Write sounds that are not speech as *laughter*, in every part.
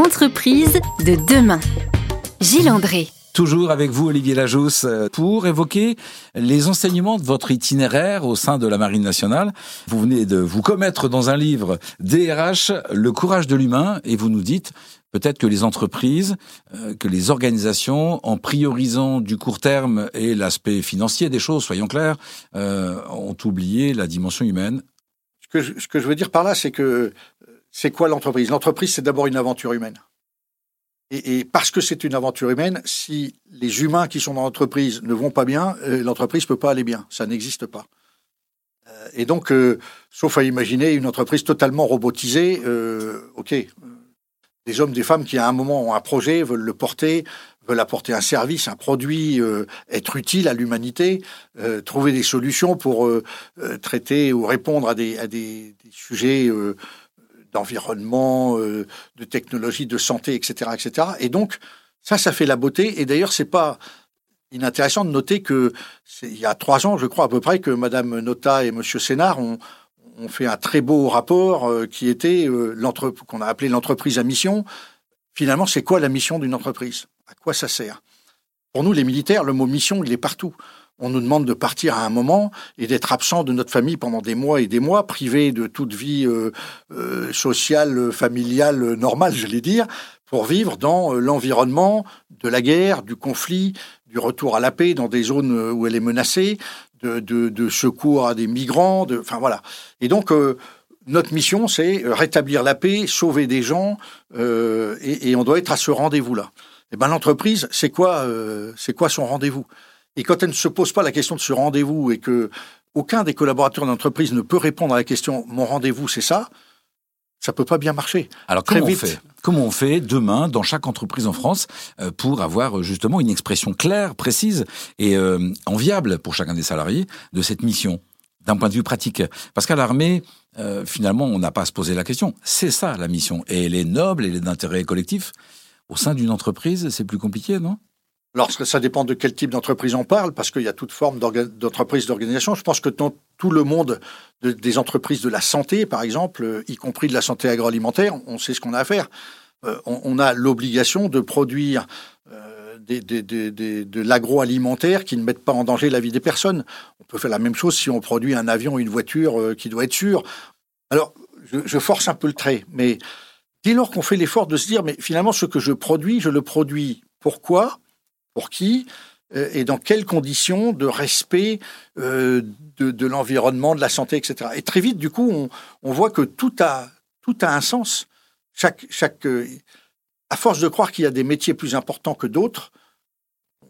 Entreprise de demain. Gilles André. Toujours avec vous, Olivier Lajousse, euh, pour évoquer les enseignements de votre itinéraire au sein de la Marine nationale. Vous venez de vous commettre dans un livre DRH, le courage de l'humain, et vous nous dites peut-être que les entreprises, euh, que les organisations, en priorisant du court terme et l'aspect financier des choses, soyons clairs, euh, ont oublié la dimension humaine. Ce que je, ce que je veux dire par là, c'est que c'est quoi l'entreprise? L'entreprise, c'est d'abord une aventure humaine. Et, parce que c'est une aventure humaine, si les humains qui sont dans l'entreprise ne vont pas bien, euh, l'entreprise peut pas aller bien. Ça n'existe pas. Euh, et donc, euh, sauf à imaginer une entreprise totalement robotisée, ok, des hommes, des femmes qui à un moment ont un projet, veulent le porter, veulent apporter un service, un produit, être utile à l'humanité, trouver des solutions pour traiter ou répondre à des sujets d'environnement, euh, de technologie, de santé, etc., etc. Et donc, ça, ça fait la beauté. Et d'ailleurs, c'est pas inintéressant de noter que il y a trois ans, je crois à peu près, que Madame Nota et Monsieur Sénard ont, fait un très beau rapport euh, qui était euh, qu'on a appelé l'entreprise à mission. Finalement, c'est quoi la mission d'une entreprise? À quoi ça sert? Pour nous, les militaires, le mot mission, il est partout on nous demande de partir à un moment et d'être absent de notre famille pendant des mois et des mois, privé de toute vie euh, euh, sociale, familiale normale, je vais dire, pour vivre dans euh, l'environnement de la guerre, du conflit, du retour à la paix dans des zones où elle est menacée, de, secours à des migrants, de, enfin voilà. Et donc notre mission, c'est rétablir la paix, sauver des gens, et, on doit être à ce rendez-vous-là. Eh ben l'entreprise, c'est quoi, c'est quoi son rendez-vous? Et quand elle ne se pose pas la question de ce rendez-vous et que aucun des collaborateurs d'entreprise ne peut répondre à la question mon rendez-vous c'est ça, ça peut pas bien marcher. Alors comment on fait? Comment on fait demain dans chaque entreprise en France euh, pour avoir euh, justement une expression claire, précise et euh, enviable pour chacun des salariés de cette mission d'un point de vue pratique? Parce qu'à l'armée, finalement, on n'a pas à se poser la question. C'est ça la mission et elle est noble, elle est d'intérêt collectif. Au sein d'une entreprise, c'est plus compliqué, non? Alors, ça dépend de quel type d'entreprise on parle, parce qu'il y a toute forme d'entreprise, d'organisation. Je pense que dans tout le monde des entreprises de la santé, par exemple, y compris de la santé agroalimentaire, on sait ce qu'on a à faire. Euh, on, a l'obligation de produire euh, de l'agroalimentaire qui ne mettent pas en danger la vie des personnes. On peut faire la même chose si on produit un avion une voiture euh, qui doit être sûr. Alors, je force un peu le trait, mais dès lors qu'on fait l'effort de se dire, mais finalement, ce que je produis, je le produis pourquoi? Pour qui euh, et dans quelles conditions de respect euh, de, l'environnement, de la santé, etc. Et très vite, du coup, on, voit que tout a, un sens. Chaque, chaque, euh, à force de croire qu'il y a des métiers plus importants que d'autres,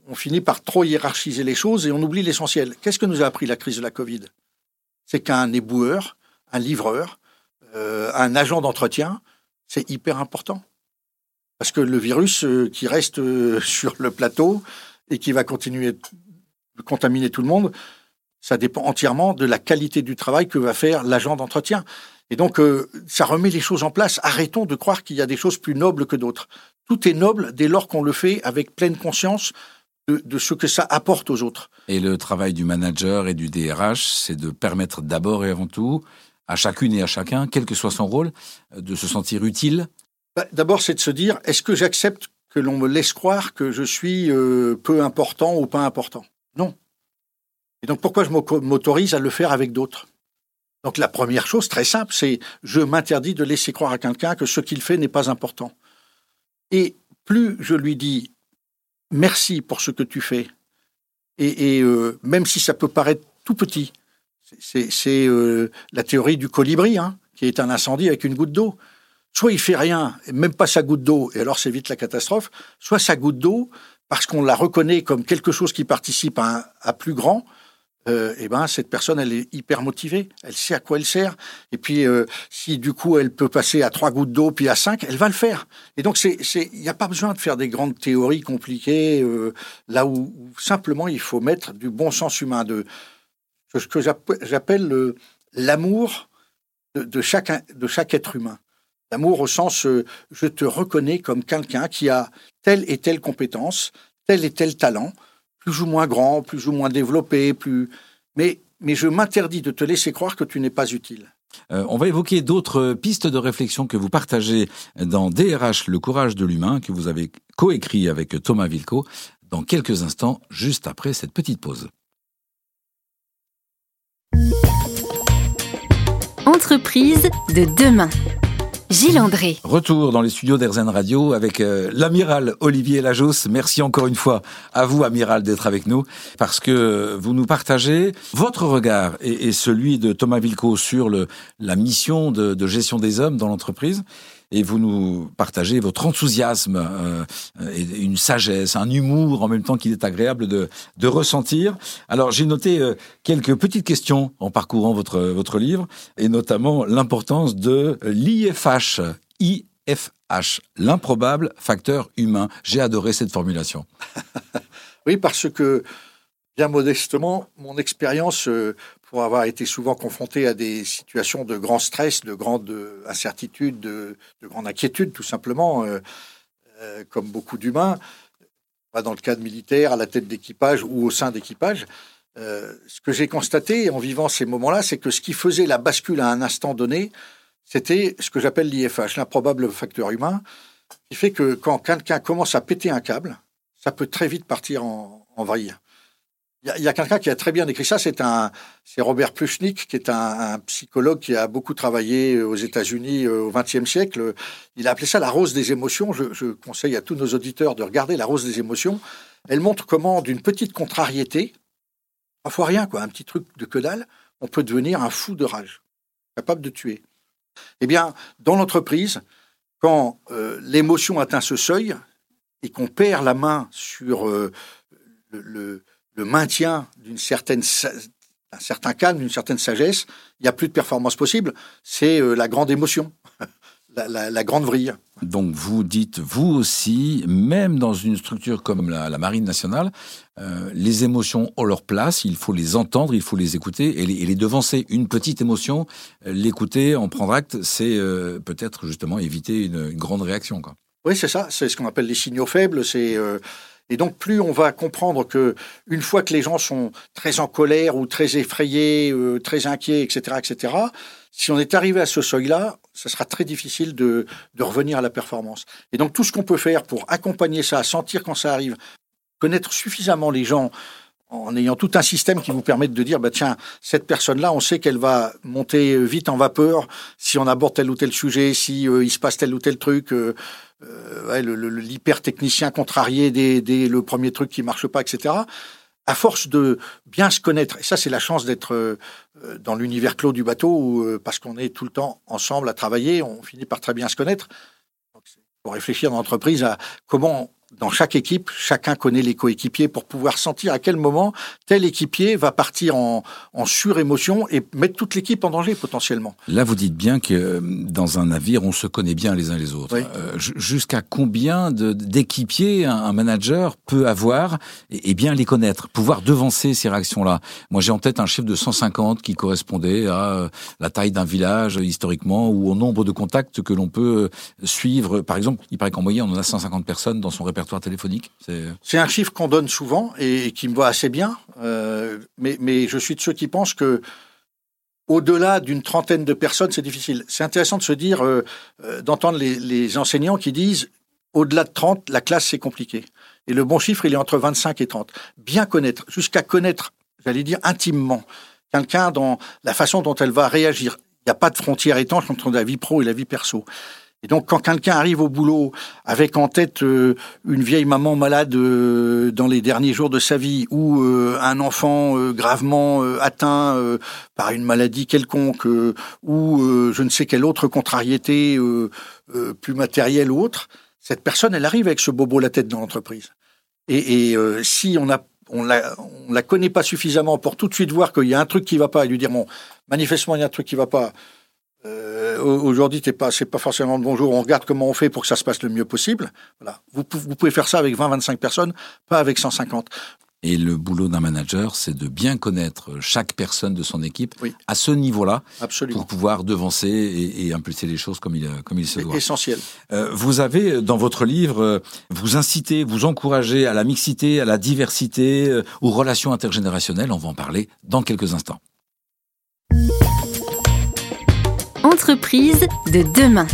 on finit par trop hiérarchiser les choses et on oublie l'essentiel. Qu'est-ce que nous a appris la crise de la Covid? C'est qu'un éboueur, un livreur, un agent d'entretien, c'est hyper important. Parce que le virus euh, qui reste euh, *laughs* sur le plateau et qui va continuer de contaminer tout le monde, ça dépend entièrement de la qualité du travail que va faire l'agent d'entretien. Et donc, euh, ça remet les choses en place. Arrêtons de croire qu'il y a des choses plus nobles que d'autres. Tout est noble dès lors qu'on le fait avec pleine conscience de, de, ce que ça apporte aux autres. Et le travail du manager et du DRH, c'est de permettre d'abord et avant tout à chacune et à chacun, quel que soit son rôle, de se sentir utile bah, d'abord, c'est de se dire, est-ce que j'accepte que l'on me laisse croire que je suis euh, peu important ou pas important? Non. Et donc, pourquoi je m'autorise à le faire avec d'autres? Donc, la première chose, très simple, c'est je m'interdis de laisser croire à quelqu'un que ce qu'il fait n'est pas important. Et plus je lui dis merci pour ce que tu fais, et, euh, même si ça peut paraître tout petit, c'est euh, la théorie du colibri, hein, qui est un incendie avec une goutte d'eau soit il fait rien, même pas sa goutte d'eau, et alors c'est vite la catastrophe, soit sa goutte d'eau, parce qu'on la reconnaît comme quelque chose qui participe à, à plus grand, euh, et ben cette personne elle est hyper motivée, elle sait à quoi elle sert, et puis euh, si du coup elle peut passer à trois gouttes d'eau puis à cinq, elle va le faire. Et donc il n'y a pas besoin de faire des grandes théories compliquées euh, là où, simplement il faut mettre du bon sens humain, de ce que j'appelle l'amour de chaque être humain. L'amour au sens euh, je te reconnais comme quelqu'un qui a telle et telle compétence, tel et tel talent, plus ou moins grand, plus ou moins développé, plus mais mais je m'interdis de te laisser croire que tu n'es pas utile. Euh, on va évoquer d'autres pistes de réflexion que vous partagez dans DRH, le courage de l'humain, que vous avez coécrit avec Thomas Vilco, dans quelques instants, juste après cette petite pause. Entreprise de demain. Gilles André. Retour dans les studios d'Erzen Radio avec euh, l'amiral Olivier Lajos. Merci encore une fois à vous, amiral, d'être avec nous parce que vous nous partagez votre regard et, celui de Thomas Vilco sur le, la mission de gestion des hommes dans l'entreprise et vous nous partagez votre enthousiasme, euh, et une sagesse, un humour en même temps qu'il est agréable de, de ressentir. Alors j'ai noté euh, quelques petites questions en parcourant votre, votre livre, et notamment l'importance de l'IFH. IFH, l'improbable facteur humain. J'ai adoré cette formulation. *laughs* oui, parce que, bien modestement, mon expérience euh, pour avoir été souvent confronté à des situations de grand stress, de grande incertitude, de, grande inquiétude, tout simplement, euh, euh, comme beaucoup d'humains, dans le cadre militaire, à la tête d'équipage ou au sein d'équipage. Euh, ce que j'ai constaté en vivant ces moments-là, c'est que ce qui faisait la bascule à un instant donné, c'était ce que j'appelle l'IFH, l'improbable facteur humain, qui fait que quand quelqu'un commence à péter un câble, ça peut très vite partir en, en vrille. Il y a, quelqu'un qui a très bien décrit ça, c'est un, c'est Robert Pluchnik, qui est un, psychologue qui a beaucoup travaillé aux États-Unis euh, au XXe siècle. Il a appelé ça la rose des émotions. Je, conseille à tous nos auditeurs de regarder la rose des émotions. Elle montre comment, d'une petite contrariété, parfois rien, quoi, un petit truc de que dalle, on peut devenir un fou de rage, capable de tuer. Eh bien, dans l'entreprise, quand euh, l'émotion atteint ce seuil et qu'on perd la main sur euh, le maintien d'une certaine un certain calme, d'une certaine sagesse, il n'y a plus de performance possible. C'est euh, la grande émotion, *laughs* la, grande vrille. Donc vous dites, vous aussi, même dans une structure comme la, Marine nationale, euh, les émotions ont leur place, il faut les entendre, il faut les écouter et les, devancer. Une petite émotion, euh, l'écouter, en prendre acte, c'est peut-être justement éviter une, grande réaction. Quoi. Oui, c'est ça, c'est ce qu'on appelle les signaux faibles, c'est et donc, plus on va comprendre que une fois que les gens sont très en colère ou très effrayés, euh, très inquiets, etc., etc., si on est arrivé à ce seuil-là, ce sera très difficile de, de revenir à la performance. Et donc, tout ce qu'on peut faire pour accompagner ça, sentir quand ça arrive, connaître suffisamment les gens en ayant tout un système qui vous permette de dire, bah tiens, cette personne-là, on sait qu'elle va monter vite en vapeur si on aborde tel ou tel sujet, si euh, il se passe tel ou tel truc. Euh, euh, l'hyper-technicien contrarié dès, le premier truc qui marche pas, etc. À force de bien se connaître, et ça c'est la chance d'être euh, dans l'univers clos du bateau, euh, parce qu'on est tout le temps ensemble à travailler, on finit par très bien se connaître. Faut réfléchir dans l'entreprise à comment dans chaque équipe, chacun connaît les coéquipiers pour pouvoir sentir à quel moment tel équipier va partir en, en surémotion et mettre toute l'équipe en danger potentiellement. Là, vous dites bien que euh, dans un navire, on se connaît bien les uns les autres. Euh, jusqu'à combien d'équipiers un, manager peut avoir et, bien les connaître, pouvoir devancer ces réactions-là? Moi, j'ai en tête un chiffre de 150 qui correspondait à euh, la taille d'un village historiquement ou au nombre de contacts que l'on peut suivre. Par exemple, il paraît qu'en moyenne, on a 150 personnes dans son répertoire téléphonique C'est un chiffre qu'on donne souvent et qui me va assez bien, euh, mais, mais je suis de ceux qui pensent que au-delà d'une trentaine de personnes, c'est difficile. C'est intéressant de se dire, euh, euh, d'entendre les, enseignants qui disent au-delà de 30, la classe, c'est compliqué. Et le bon chiffre, il est entre 25 et 30. Bien connaître, jusqu'à connaître, j'allais dire intimement, quelqu'un dans la façon dont elle va réagir. Il n'y a pas de frontière étanche entre la vie pro et la vie perso. Et donc, quand quelqu'un arrive au boulot avec en tête euh, une vieille maman malade euh, dans les derniers jours de sa vie ou euh, un enfant gravement atteint par une maladie quelconque ou je ne sais quelle autre contrariété plus matérielle ou autre, cette personne, elle arrive avec ce bobo la tête dans l'entreprise. Et, si on a la, on la connaît pas suffisamment pour tout de suite voir qu'il y a un truc qui va pas et lui dire bon, manifestement il y a un truc qui va pas euh, aujourd'hui, c'est pas, pas forcément de bonjour. On regarde comment on fait pour que ça se passe le mieux possible. Voilà. Vous, vous pouvez faire ça avec 20, 25 personnes, pas avec 150. Et le boulot d'un manager, c'est de bien connaître chaque personne de son équipe à ce niveau-là, pour pouvoir devancer et, impulser les choses comme il, comme il se doit. Essentiel. Euh, vous avez dans votre livre, euh, vous incitez, vous encouragez à la mixité, à la diversité, euh, aux relations intergénérationnelles. On va en parler dans quelques instants. Entreprise de demain.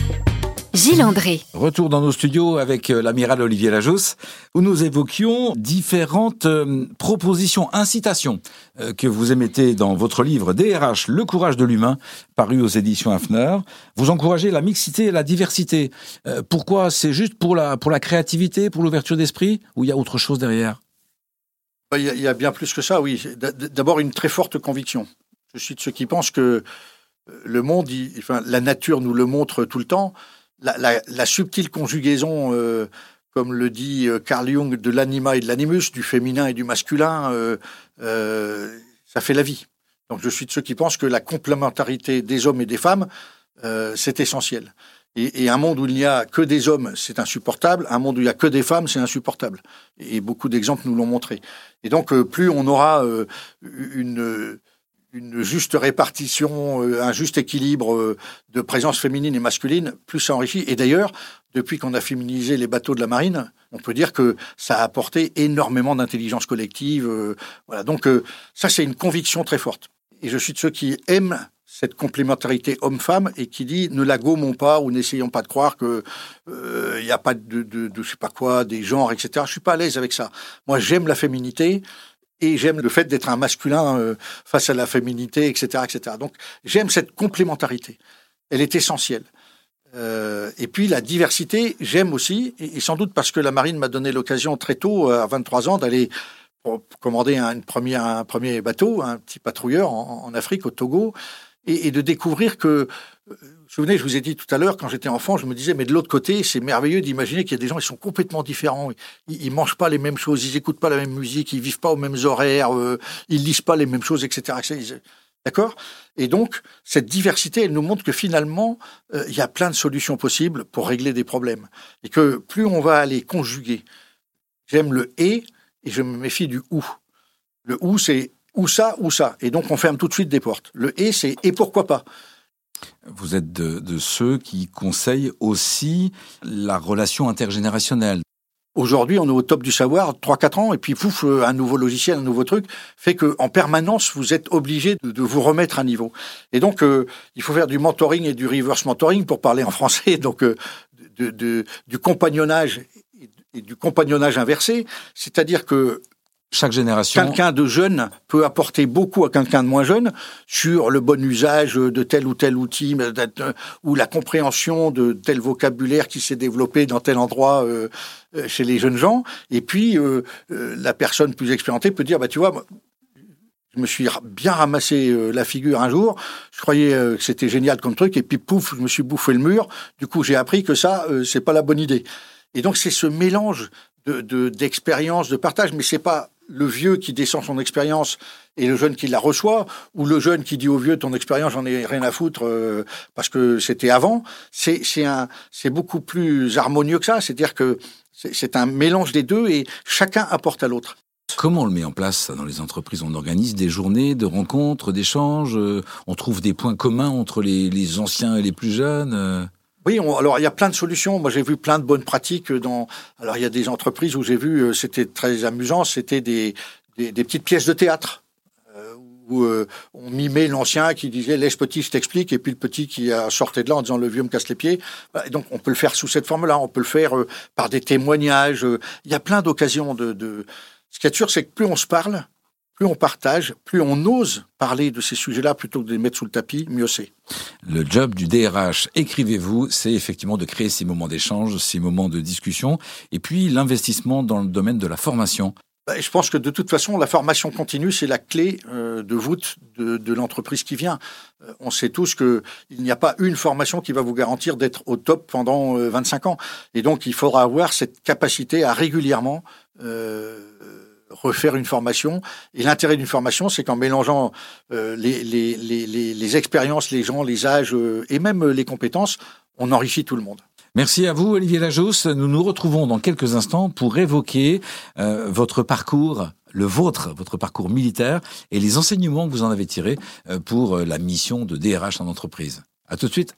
Gilles André. Retour dans nos studios avec euh, l'amiral Olivier Lajousse, où nous évoquions différentes euh, propositions, incitations euh, que vous émettez dans votre livre DRH, Le courage de l'humain, paru aux éditions Hafner. Vous encouragez la mixité et la diversité. pourquoi? C'est juste pour la, pour la créativité, pour l'ouverture d'esprit, ou il y a autre chose derrière? Il y, a, bien plus que ça, oui. D'abord, une très forte conviction. Je suis de ceux qui pensent que le monde, enfin, la nature nous le montre tout le temps la, subtile conjugaison, euh, comme le dit euh, Carl Jung, de l'anima et de l'animus, du féminin et du masculin, euh, ça fait la vie. Donc je suis de ceux qui pensent que la complémentarité des hommes et des femmes, c'est essentiel. Et, un monde où il n'y a que des hommes, c'est insupportable. Un monde où il n'y a que des femmes, c'est insupportable. Et beaucoup d'exemples nous l'ont montré. Et donc, plus on aura une une juste répartition, euh, un juste équilibre euh, de présence féminine et masculine, plus ça enrichit. Et d'ailleurs, depuis qu'on a féminisé les bateaux de la marine, on peut dire que ça a apporté énormément d'intelligence collective. Euh, voilà. Donc ça, c'est une conviction très forte. Et je suis de ceux qui aiment cette complémentarité homme-femme et qui dit ne la gommons pas ou n'essayons pas de croire que il n'y a pas de, de, de, je sais pas quoi, des genres, etc. Je suis pas à l'aise avec ça. Moi, j'aime la féminité et j'aime le fait d'être un masculin euh, face à la féminité, etc., etc. Donc j'aime cette complémentarité. Elle est essentielle. Euh, et puis la diversité, j'aime aussi, et, sans doute parce que la marine m'a donné l'occasion très tôt, euh, à 23 ans, d'aller commander un, un premier bateau, un petit patrouilleur en Afrique, au Togo, et, de découvrir que vous souvenez, je vous ai dit tout à l'heure, quand j'étais enfant, je me disais, mais de l'autre côté, c'est merveilleux d'imaginer qu'il y a des gens qui sont complètement différents. Ils, ils mangent pas les mêmes choses, ils écoutent pas la même musique, ils vivent pas aux mêmes horaires, euh, ils lisent pas les mêmes choses, etc. D'accord? Et donc, cette diversité, elle nous montre que finalement, euh, il y a plein de solutions possibles pour régler des problèmes. Et que plus on va aller conjuguer, j'aime le et et je me méfie du ou. Le ou, c'est ou ça, ou ça. Et donc, on ferme tout de suite des portes. Le et, c'est et pourquoi pas. Vous êtes de, ceux qui conseillent aussi la relation intergénérationnelle. Aujourd'hui, on est au top du savoir, 3-4 ans, et puis pouf, un nouveau logiciel, un nouveau truc, fait que en permanence, vous êtes obligé de, vous remettre à niveau. Et donc, euh, il faut faire du mentoring et du reverse mentoring pour parler en français, *laughs* donc euh, de, du compagnonnage et du compagnonnage inversé, c'est-à-dire que chaque génération. Quelqu'un de jeune peut apporter beaucoup à quelqu'un de moins jeune sur le bon usage de tel ou tel outil ou la compréhension de tel vocabulaire qui s'est développé dans tel endroit euh, euh, chez les jeunes gens. Et puis, euh, la personne plus expérimentée peut dire, bah, tu vois, je me suis bien ramassé la figure un jour. Je croyais que c'était génial comme truc, et puis pouf, je me suis bouffé le mur. Du coup, j'ai appris que ça, c'est pas la bonne idée. Et donc, c'est ce mélange de d'expérience, de, partage, mais c'est pas le vieux qui descend son expérience et le jeune qui la reçoit, ou le jeune qui dit au vieux ton expérience j'en ai rien à foutre euh, parce que c'était avant, c'est c'est beaucoup plus harmonieux que ça. C'est-à-dire que c'est un mélange des deux et chacun apporte à l'autre. Comment on le met en place dans les entreprises? On organise des journées de rencontres, d'échanges. Euh, on trouve des points communs entre les, les anciens et les plus jeunes. Euh? Oui, alors il y a plein de solutions. Moi, j'ai vu plein de bonnes pratiques dans. Alors, il y a des entreprises où j'ai vu, euh, c'était très amusant, c'était des, des, petites pièces de théâtre euh, où euh, on mimait l'ancien qui disait laisse petit, je t'explique, et puis le petit qui sortait de là en disant le vieux me casse les pieds. Donc, on peut le faire sous cette forme-là. On peut le faire par des témoignages. Il y a plein d'occasions de, de. Ce qui est sûr, c'est que plus on se parle, plus on partage, plus on ose parler de ces sujets-là plutôt que de les mettre sous le tapis, mieux c'est. Le job du DRH, écrivez-vous, c'est effectivement de créer ces moments d'échange, ces moments de discussion, et puis l'investissement dans le domaine de la formation. Bah, je pense que de toute façon, la formation continue, c'est la clé euh, de voûte de, l'entreprise qui vient. Euh, on sait tous qu'il n'y a pas une formation qui va vous garantir d'être au top pendant 25 euh, ans. Et donc, il faudra avoir cette capacité à régulièrement refaire une formation. Et l'intérêt d'une formation, c'est qu'en mélangeant euh, les, les, les, les, expériences, les gens, les âges euh, et même euh, les compétences, on enrichit tout le monde. Merci à vous, Olivier Lajos. Nous nous retrouvons dans quelques instants pour évoquer votre parcours, le vôtre, votre parcours militaire et les enseignements que vous en avez tirés pour la mission de DRH en entreprise. À tout de suite.